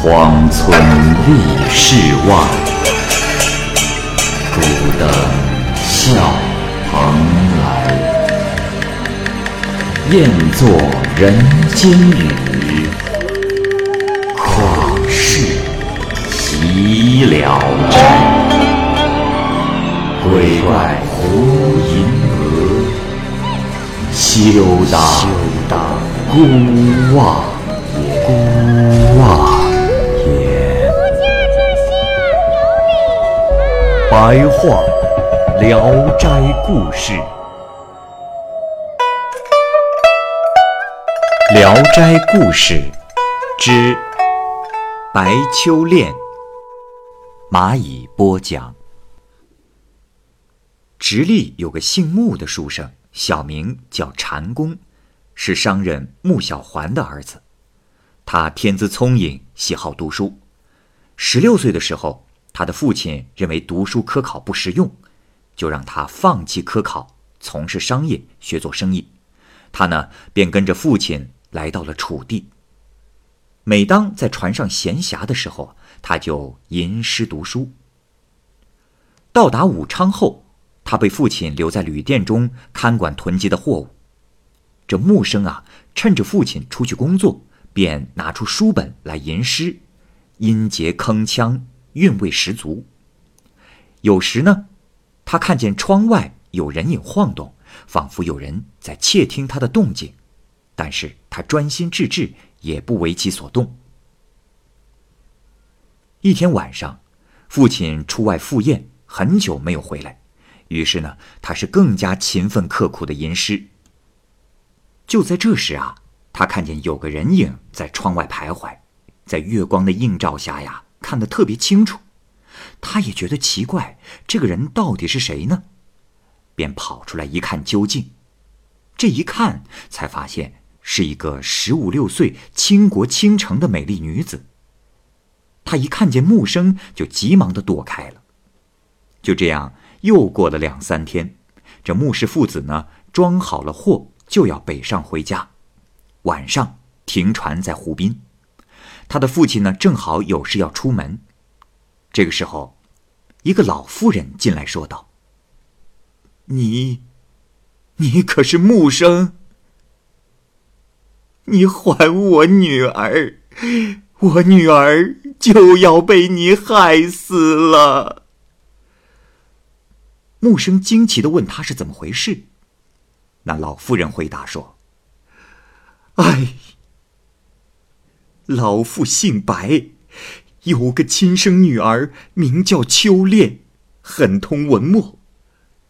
荒村立世外，孤灯笑蓬莱。雁作人间雨，旷世岂了斋？鬼怪胡银娥，休当孤望白话《聊斋故事》，《聊斋故事》之白秋恋，蚂蚁播讲。直隶有个姓穆的书生，小名叫禅公，是商人穆小环的儿子。他天资聪颖，喜好读书。十六岁的时候，他的父亲认为读书科考不实用，就让他放弃科考，从事商业，学做生意。他呢，便跟着父亲来到了楚地。每当在船上闲暇的时候，他就吟诗读书。到达武昌后，他被父亲留在旅店中看管囤积的货物。这木生啊，趁着父亲出去工作，便拿出书本来吟诗，音节铿锵，韵味十足。有时呢，他看见窗外有人影晃动，仿佛有人在窃听他的动静，但是他专心致志，也不为其所动。一天晚上，父亲出外赴宴，很久没有回来。于是呢，他是更加勤奋刻苦的吟诗。就在这时啊，他看见有个人影在窗外徘徊，在月光的映照下呀，看得特别清楚。他也觉得奇怪，这个人到底是谁呢？便跑出来一看究竟。这一看，才发现是一个十五六岁、倾国倾城的美丽女子。他一看见木生，就急忙的躲开了。就这样。又过了两三天，这木氏父子呢，装好了货，就要北上回家。晚上停船在湖滨，他的父亲呢，正好有事要出门。这个时候，一个老妇人进来说道：“你，你可是木生？你还我女儿，我女儿就要被你害死了。”木生惊奇的问：“他是怎么回事？”那老妇人回答说：“哎，老妇姓白，有个亲生女儿，名叫秋恋，很通文墨。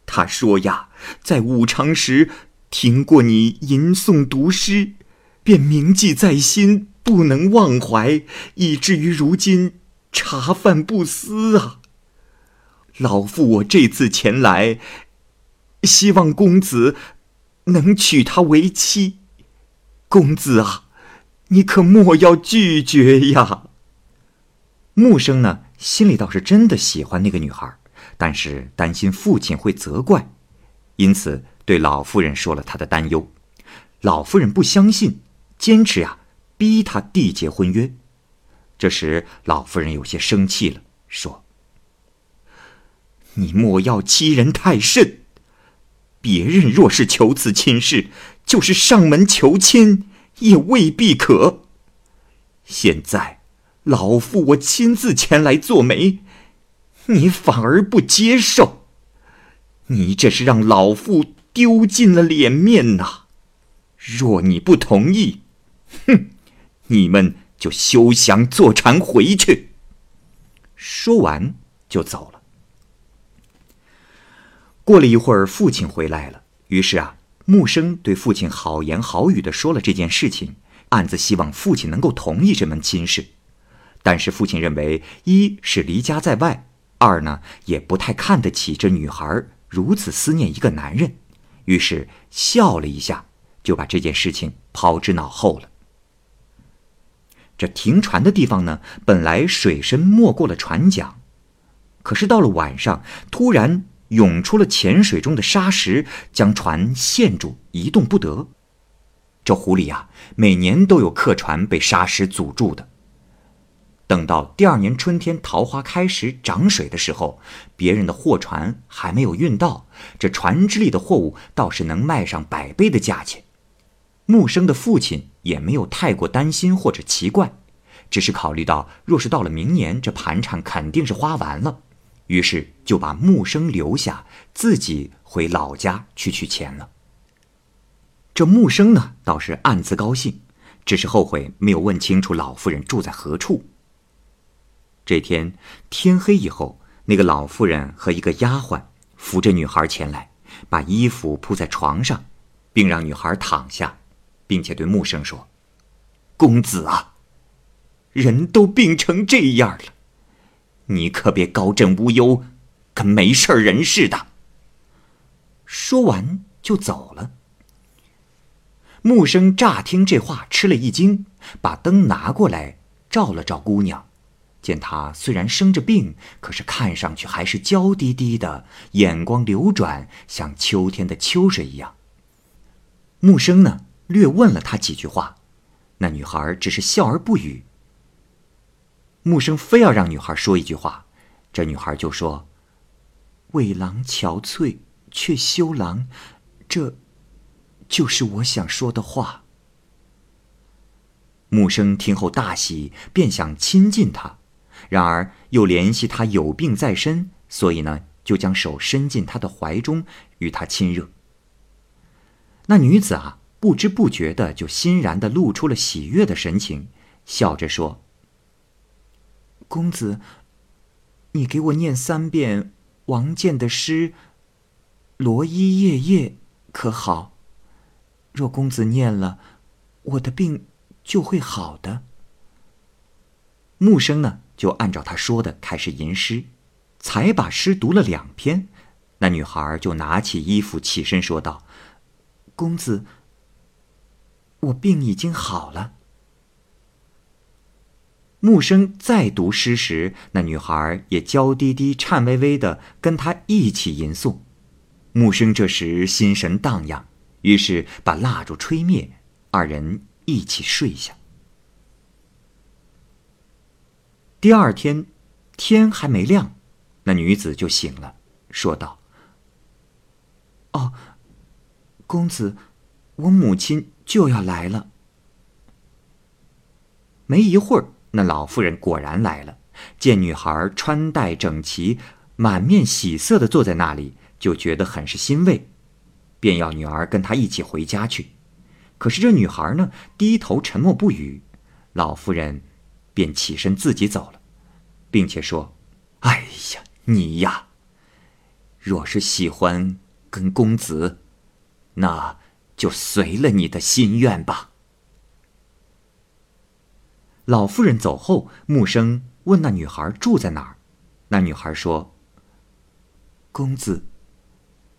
她说呀，在五常时听过你吟诵读诗，便铭记在心，不能忘怀，以至于如今茶饭不思啊。”老妇，我这次前来，希望公子能娶她为妻。公子啊，你可莫要拒绝呀。木生呢，心里倒是真的喜欢那个女孩，但是担心父亲会责怪，因此对老夫人说了他的担忧。老夫人不相信，坚持呀，逼他缔结婚约。这时，老夫人有些生气了，说。你莫要欺人太甚！别人若是求此亲事，就是上门求亲也未必可。现在老夫我亲自前来做媒，你反而不接受，你这是让老夫丢尽了脸面呐！若你不同意，哼，你们就休想坐船回去。说完就走了。过了一会儿，父亲回来了。于是啊，木生对父亲好言好语的说了这件事情，暗自希望父亲能够同意这门亲事。但是父亲认为，一是离家在外，二呢也不太看得起这女孩如此思念一个男人，于是笑了一下，就把这件事情抛之脑后了。这停船的地方呢，本来水深没过了船桨，可是到了晚上，突然。涌出了浅水中的沙石，将船陷住，一动不得。这湖里啊，每年都有客船被沙石阻住的。等到第二年春天桃花开时涨水的时候，别人的货船还没有运到，这船只里的货物倒是能卖上百倍的价钱。木生的父亲也没有太过担心或者奇怪，只是考虑到若是到了明年，这盘缠肯定是花完了，于是就把木生留下，自己回老家去取钱了。这木生呢，倒是暗自高兴。只是后悔没有问清楚老妇人住在何处。这天天黑以后，那个老妇人和一个丫鬟扶着女孩前来，把衣服铺在床上，并让女孩躺下，并且对木生说：“公子啊，人都病成这样了，你可别高枕无忧，跟没事人似的。”说完就走了。木生乍听这话，吃了一惊，把灯拿过来照了照姑娘，见她虽然生着病，可是看上去还是娇滴滴的，眼光流转，像秋天的秋水一样。木生呢，略问了她几句话，那女孩只是笑而不语。木生非要让女孩说一句话，这女孩就说：“为郎憔悴，却羞郎，这。”就是我想说的话。木生听后大喜，便想亲近她，然而又怜惜她有病在身，所以呢，就将手伸进她的怀中，与他亲热。那女子啊，不知不觉的就欣然的露出了喜悦的神情，笑着说：“公子，你给我念三遍王建的诗《罗衣夜夜》，可好？”若公子念了，我的病就会好的。木生呢，就按照他说的开始吟诗，才把诗读了两篇，那女孩就拿起衣服起身说道：“公子，我病已经好了。”木生再读诗时，那女孩也娇滴滴、颤巍巍的跟他一起吟诵。木生这时心神荡漾。于是把蜡烛吹灭，二人一起睡下。第二天，天还没亮，那女子就醒了，说道：“哦，公子，我母亲就要来了。”没一会儿，那老妇人果然来了，见女孩穿戴整齐，满面喜色的坐在那里，就觉得很是欣慰。便要女儿跟他一起回家去，可是这女孩呢，低头沉默不语。老妇人便起身自己走了，并且说：“哎呀，你呀，若是喜欢跟公子，那就随了你的心愿吧。”老妇人走后，木生问那女孩住在哪儿，那女孩说：“公子，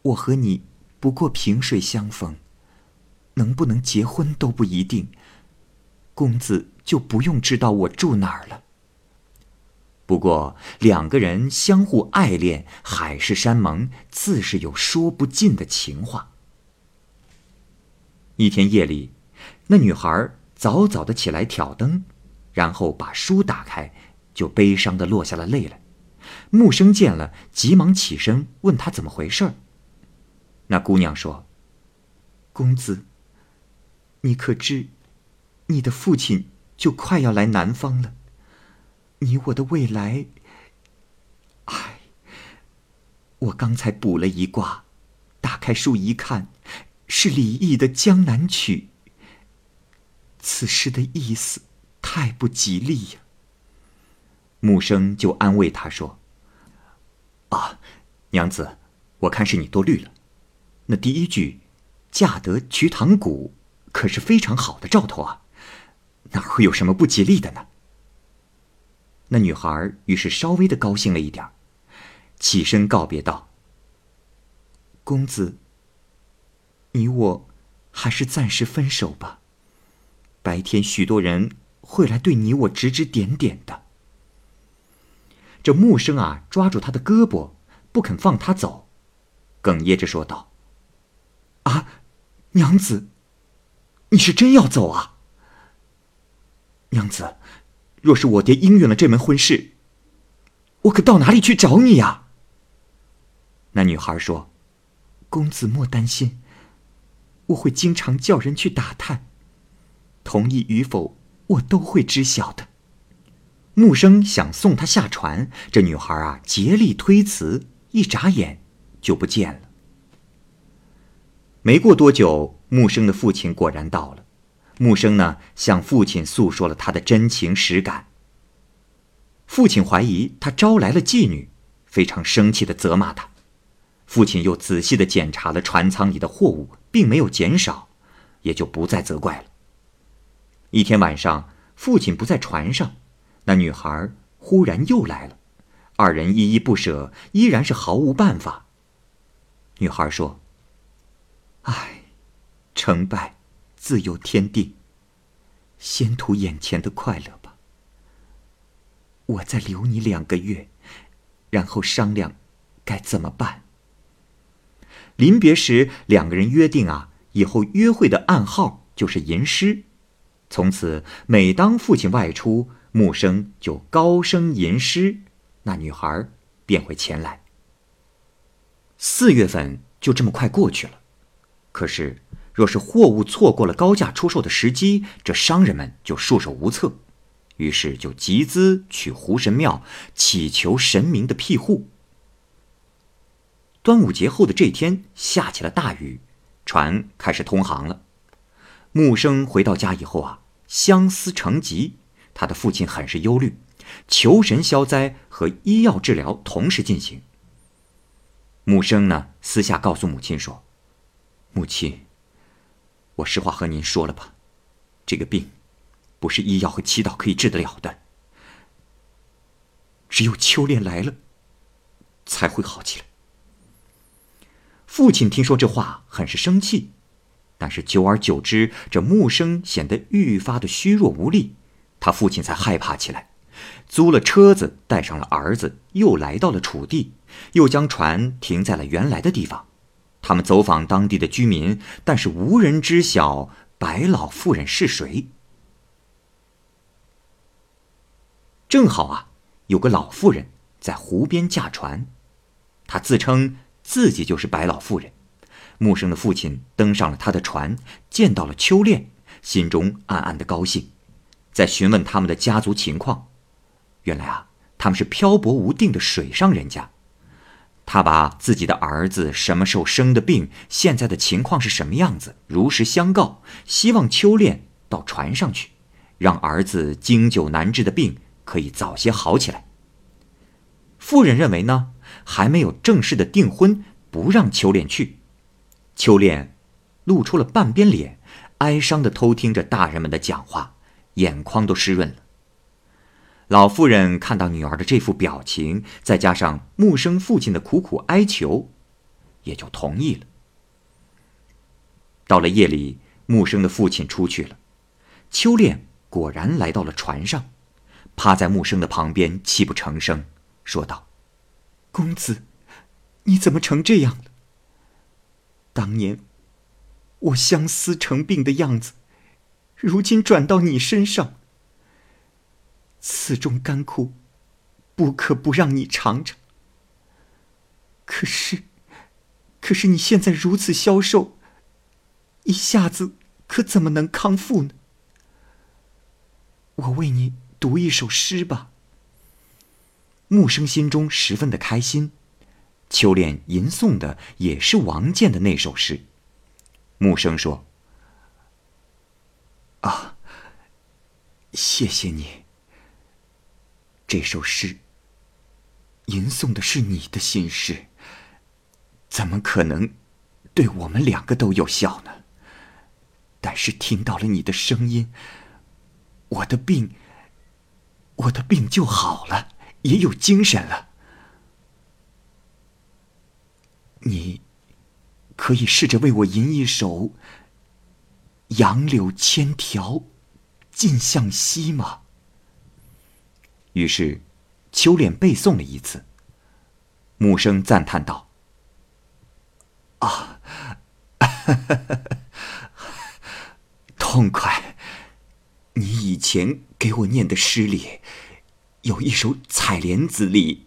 我和你。”不过萍水相逢，能不能结婚都不一定。公子就不用知道我住哪儿了。不过两个人相互爱恋，海誓山盟，自是有说不尽的情话。一天夜里，那女孩早早的起来挑灯，然后把书打开，就悲伤的落下了泪来。木生见了，急忙起身问他怎么回事儿。那姑娘说：“公子，你可知，你的父亲就快要来南方了。你我的未来，唉，我刚才卜了一卦，打开书一看，是李益的《江南曲》。此诗的意思太不吉利呀。”木生就安慰他说：“啊，娘子，我看是你多虑了。”那第一句“嫁得瞿塘古”，可是非常好的兆头啊，哪会有什么不吉利的呢？那女孩于是稍微的高兴了一点起身告别道：“公子，你我还是暂时分手吧。白天许多人会来对你我指指点点的。”这木生啊，抓住他的胳膊，不肯放他走，哽咽着说道。啊，娘子，你是真要走啊？娘子，若是我爹应允了这门婚事，我可到哪里去找你呀？”那女孩说：“公子莫担心，我会经常叫人去打探，同意与否，我都会知晓的。”木生想送她下船，这女孩啊竭力推辞，一眨眼就不见了。没过多久，木生的父亲果然到了。木生呢向父亲诉说了他的真情实感。父亲怀疑他招来了妓女，非常生气的责骂他。父亲又仔细的检查了船舱里的货物，并没有减少，也就不再责怪了。一天晚上，父亲不在船上。那女孩忽然又来了，二人依依不舍，依然是毫无办法。女孩说：“唉，成败自有天定，先图眼前的快乐吧。我再留你两个月，然后商量该怎么办。”临别时，两个人约定啊，以后约会的暗号就是吟诗。从此，每当父亲外出，木生就高声吟诗，那女孩便会前来。四月份就这么快过去了，可是若是货物错过了高价出售的时机，这商人们就束手无策，于是就集资去湖神庙祈求神明的庇护。端午节后的这天，下起了大雨，船开始通航了。木生回到家以后啊，相思成疾。他的父亲很是忧虑，求神消灾和医药治疗同时进行。木生呢，私下告诉母亲说：“母亲，我实话和您说了吧，这个病，不是医药和祈祷可以治得了的，只有秋恋来了，才会好起来。”父亲听说这话，很是生气，但是久而久之，这木生显得愈发的虚弱无力。他父亲才害怕起来，租了车子，带上了儿子，又来到了楚地，又将船停在了原来的地方。他们走访当地的居民，但是无人知晓白老妇人是谁。正好啊，有个老妇人在湖边驾船，她自称自己就是白老妇人。木生的父亲登上了他的船，见到了秋恋，心中暗暗的高兴。在询问他们的家族情况，原来啊，他们是漂泊无定的水上人家。他把自己的儿子什么时候生的病，现在的情况是什么样子，如实相告，希望秋恋到船上去，让儿子经久难治的病可以早些好起来。妇人认为呢，还没有正式的订婚，不让秋恋去。秋恋露出了半边脸，哀伤的偷听着大人们的讲话。眼眶都湿润了。老妇人看到女儿的这副表情，再加上木生父亲的苦苦哀求，也就同意了。到了夜里，木生的父亲出去了，秋恋果然来到了船上，趴在木生的旁边，泣不成声，说道：“公子，你怎么成这样了？当年我相思成病的样子。”如今转到你身上，此中甘苦，不可不让你尝尝。可是，可是你现在如此消瘦，一下子可怎么能康复呢？我为你读一首诗吧。木生心中十分的开心，秋恋吟诵的也是王建的那首诗。木生说。啊，谢谢你。这首诗吟诵的是你的心事，怎么可能对我们两个都有效呢？但是听到了你的声音，我的病，我的病就好了，也有精神了。你可以试着为我吟一首。杨柳千条，尽向西吗？于是，秋脸背诵了一次。木生赞叹道：“啊，痛快，你以前给我念的诗里，有一首《采莲子》里，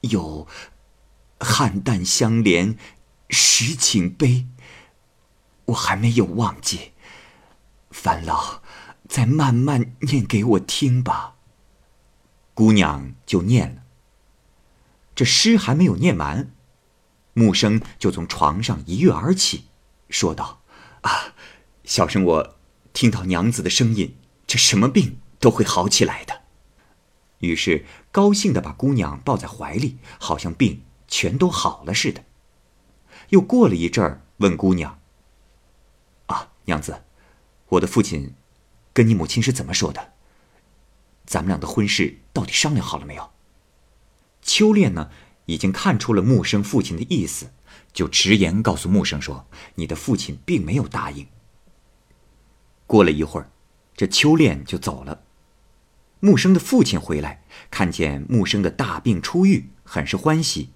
有‘汉淡相连，时景悲’，我还没有忘记。樊老，再慢慢念给我听吧。”姑娘就念了。这诗还没有念完，木生就从床上一跃而起，说道：“啊，小生我听到娘子的声音。”这什么病都会好起来的。于是高兴的把姑娘抱在怀里，好像病全都好了似的。又过了一阵儿，问姑娘：“啊，娘子，我的父亲跟你母亲是怎么说的？咱们俩的婚事到底商量好了没有？”秋恋呢，已经看出了木生父亲的意思，就直言告诉木生说：“你的父亲并没有答应。”过了一会儿。这秋恋就走了。木生的父亲回来，看见木生的大病初愈，很是欢喜，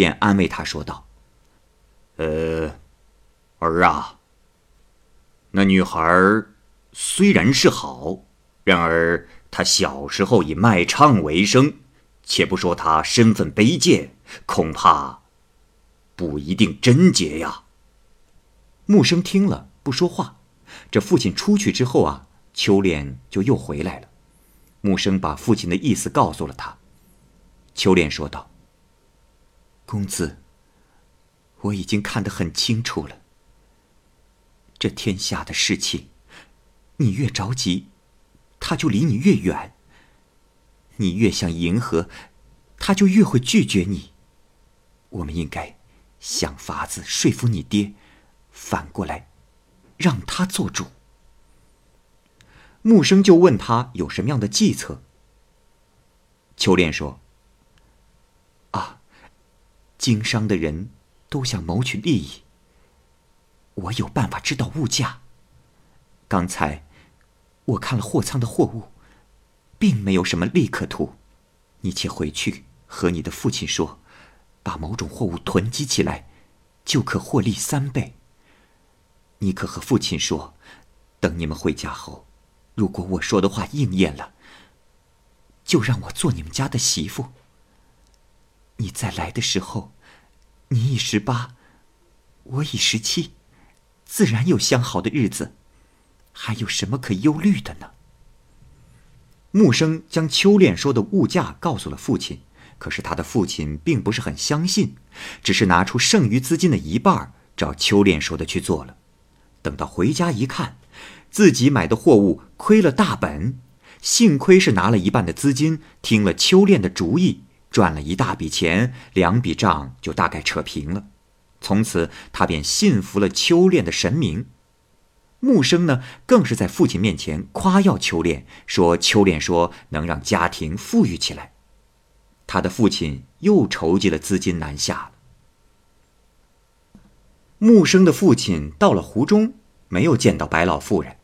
便安慰他说道：“呃，儿啊，那女孩虽然是好，然而她小时候以卖唱为生，且不说她身份卑贱，恐怕不一定贞洁呀。”木生听了不说话。这父亲出去之后啊。秋莲就又回来了，木生把父亲的意思告诉了他。秋莲说道：“公子，我已经看得很清楚了。这天下的事情，你越着急，他就离你越远；你越想迎合，他就越会拒绝你。我们应该想法子说服你爹，反过来让他做主。”木生就问他有什么样的计策。秋莲说：“，经商的人都想谋取利益。我有办法知道物价。刚才我看了货仓的货物，并没有什么利可图。你且回去和你的父亲说，把某种货物囤积起来，就可获利三倍。你可和父亲说，等你们回家后。”如果我说的话应验了，就让我做你们家的媳妇。你再来的时候，你已十八，我已十七，自然有相好的日子，还有什么可忧虑的呢？木生将秋恋说的物价告诉了父亲，可是他的父亲并不是很相信，只是拿出剩余资金的一半，照秋恋说的去做了。等到回家一看。自己买的货物亏了大本，幸亏是拿了一半的资金，听了秋恋的主意，赚了一大笔钱，两笔账就大概扯平了。从此，他便信服了秋恋的神明。木生呢，更是在父亲面前夸耀秋恋，说秋恋说能让家庭富裕起来。他的父亲又筹集了资金南下了。木生的父亲到了湖中，没有见到白老妇人。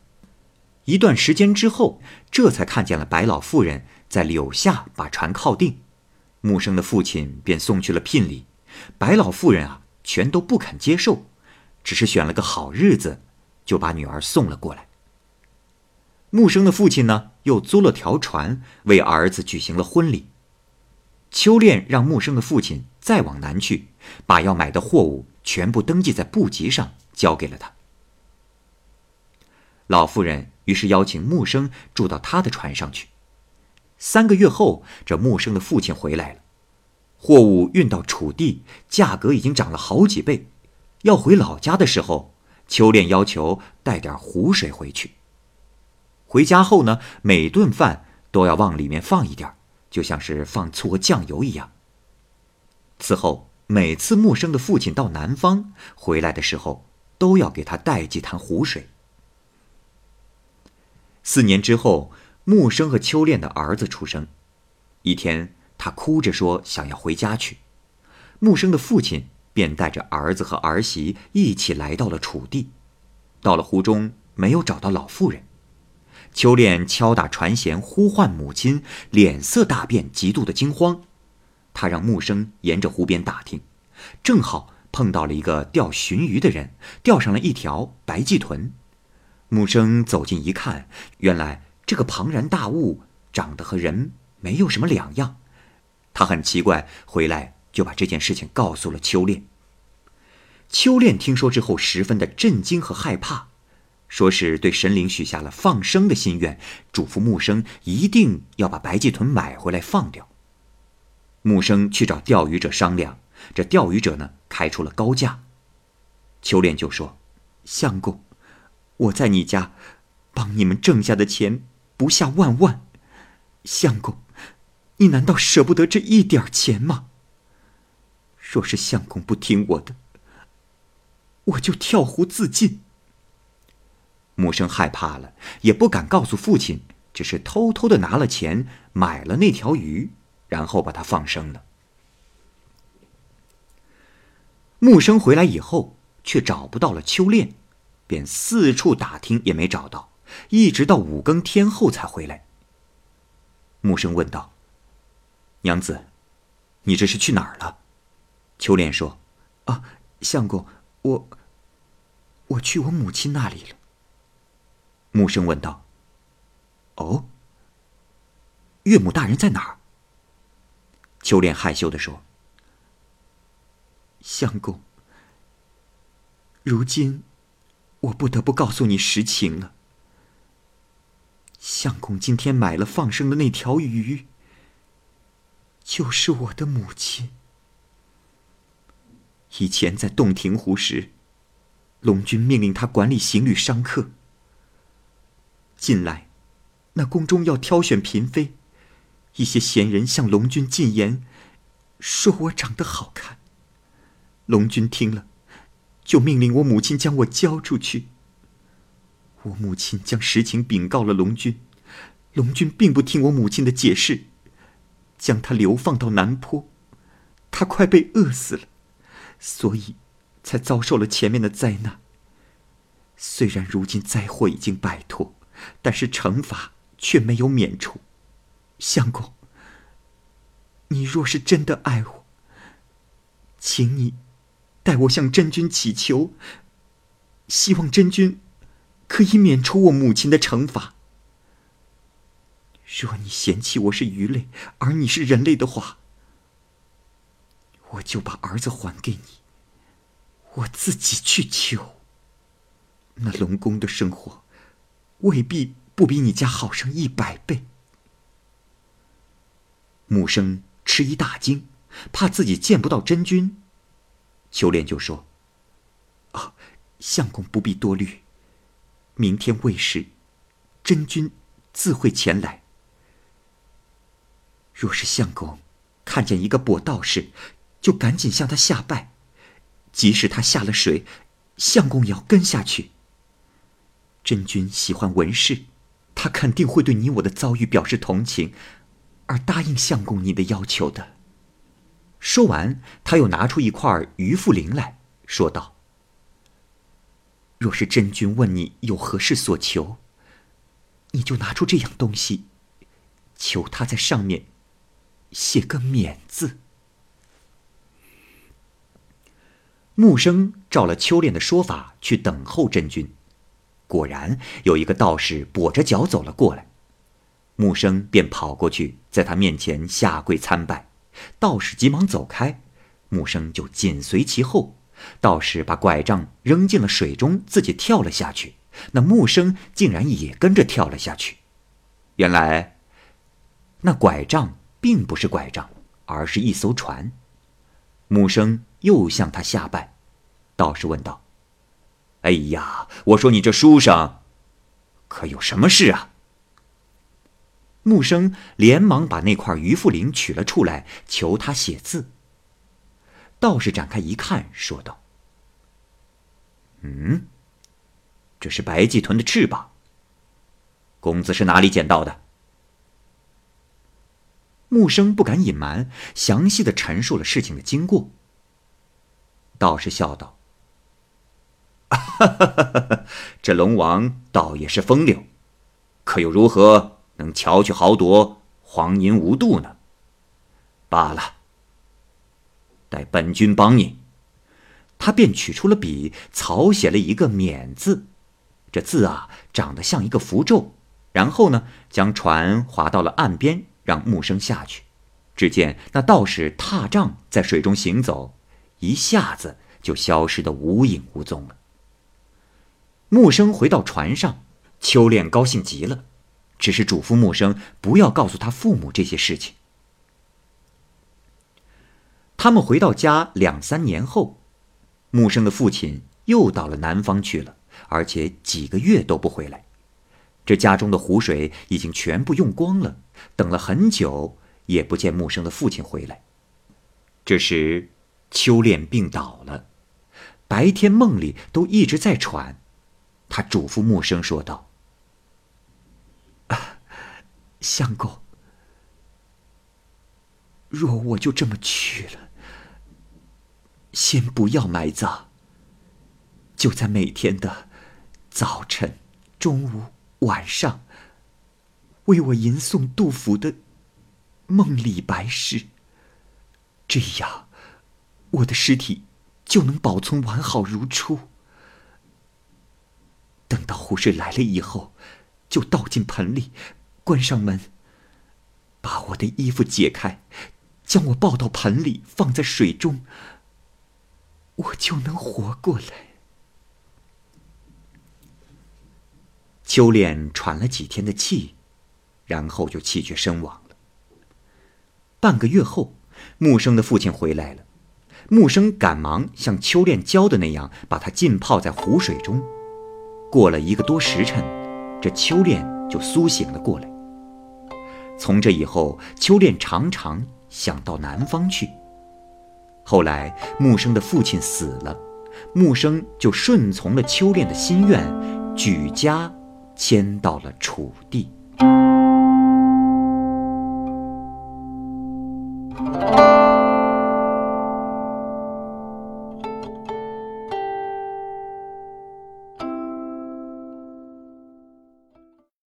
一段时间之后，这才看见了白老妇人在柳下把船靠定，木生的父亲便送去了聘礼。白老妇人啊，全都不肯接受，只是选了个好日子，就把女儿送了过来。木生的父亲呢，又租了条船，为儿子举行了婚礼。秋恋让木生的父亲再往南去，把要买的货物全部登记在簿籍上，交给了他。老妇人于是邀请木生住到他的船上去。三个月后，这木生的父亲回来了，货物运到楚地，价格已经涨了好几倍。要回老家的时候，秋恋要求带点湖水回去。回家后呢，每顿饭都要往里面放一点，就像是放醋和酱油一样。此后，每次木生的父亲到南方回来的时候，都要给他带几坛湖水。四年之后，木生和秋恋的儿子出生。一天，他哭着说想要回家去，木生的父亲便带着儿子和儿媳一起来到了楚地。到了湖中，没有找到老妇人。秋恋敲打船舷呼唤母亲，脸色大变，极度的惊慌。他让木生沿着湖边打听，正好碰到了一个钓鲟鱼的人，钓上了一条白鳍豚。木生走近一看，原来这个庞然大物长得和人没有什么两样。他很奇怪，回来就把这件事情告诉了秋恋。秋恋听说之后，十分的震惊和害怕，说是对神灵许下了放生的心愿，嘱咐木生一定要把白鳍豚买回来放掉。木生去找钓鱼者商量，这钓鱼者呢开出了高价。秋恋就说：“相公，我在你家帮你们挣下的钱不下万万，相公，你难道舍不得这一点钱吗？若是相公不听我的，我就跳湖自尽。”木生害怕了，也不敢告诉父亲，只是偷偷的拿了钱买了那条鱼，然后把它放生了。木生回来以后。却找不到了秋恋，便四处打听也没找到，一直到五更天后才回来。木生问道：“娘子，你这是去哪儿了？”秋莲说：“啊，相公，我……我去我母亲那里了。”木生问道：“哦，岳母大人在哪儿？”秋莲害羞的说：“相公。”如今，我不得不告诉你实情了。相公今天买了放生的那条鱼，就是我的母亲。以前在洞庭湖时，龙君命令他管理行旅商客。近来，那宫中要挑选嫔妃，一些闲人向龙君进言，说我长得好看。龙君听了。就命令我母亲将我交出去。我母亲将实情禀告了龙君，龙君并不听我母亲的解释，将他流放到南坡，他快被饿死了，所以才遭受了前面的灾难。虽然如今灾祸已经摆脱，但是惩罚却没有免除。相公，你若是真的爱我，请你。代我向真君祈求，希望真君可以免除我母亲的惩罚。若你嫌弃我是鱼类，而你是人类的话，我就把儿子还给你，我自己去求。那龙宫的生活，未必不比你家好上一百倍。木生吃一大惊，怕自己见不到真君。秋莲就说：“啊，相公不必多虑，明天未时，真君自会前来。若是相公看见一个跛道士，就赶紧向他下拜，即使他下了水，相公也要跟下去。真君喜欢文士，他肯定会对你我的遭遇表示同情，而答应相公你的要求的。”说完，他又拿出一块鱼腹灵来说道：“若是真君问你有何事所求，你就拿出这样东西，求他在上面写个免字。”木生照了秋练的说法去等候真君，果然有一个道士跛着脚走了过来，木生便跑过去，在他面前下跪参拜。道士急忙走开，木生就紧随其后。道士把拐杖扔进了水中，自己跳了下去。那木生竟然也跟着跳了下去。原来，那拐杖并不是拐杖，而是一艘船。木生又向他下拜。道士问道：“哎呀，我说你这书上，可有什么事啊？”木生连忙把那块鱼腹灵取了出来，求他写字。道士展开一看，说道：“嗯，这是白鳍豚的翅膀。公子是哪里捡到的？”木生不敢隐瞒，详细的陈述了事情的经过。道士笑道：“ 这龙王倒也是风流，可又如何？”能巧取豪夺，荒淫无度呢？罢了，待本君帮你。他便取出了笔，草写了一个“免”字。这字啊，长得像一个符咒，然后呢，将船划到了岸边，让木生下去。只见那道士踏杖在水中行走，一下子就消失得无影无踪了。木生回到船上，秋恋高兴极了，只是嘱咐木生不要告诉他父母这些事情。他们回到家两三年后，木生的父亲又到了南方去了，而且几个月都不回来。这家中的湖水已经全部用光了，等了很久也不见木生的父亲回来。这时，秋恋病倒了，白天梦里都一直在喘。他嘱咐木生说道：“相公，若我就这么去了，先不要埋葬，就在每天的早晨、中午、晚上，为我吟诵杜甫的《梦里白诗》，这样我的尸体就能保存完好如初。等到湖水来了以后，就倒进盆里，关上门，把我的衣服解开，将我抱到盆里，放在水中，我就能活过来。秋恋喘了几天的气，然后就气绝身亡了。半个月后，木生的父亲回来了，木生赶忙像秋恋教的那样，把他浸泡在湖水中。过了一个多时辰，这秋恋就苏醒了过来。从这以后，秋恋常常想到南方去。后来木生的父亲死了，木生就顺从了秋恋的心愿，举家迁到了楚地。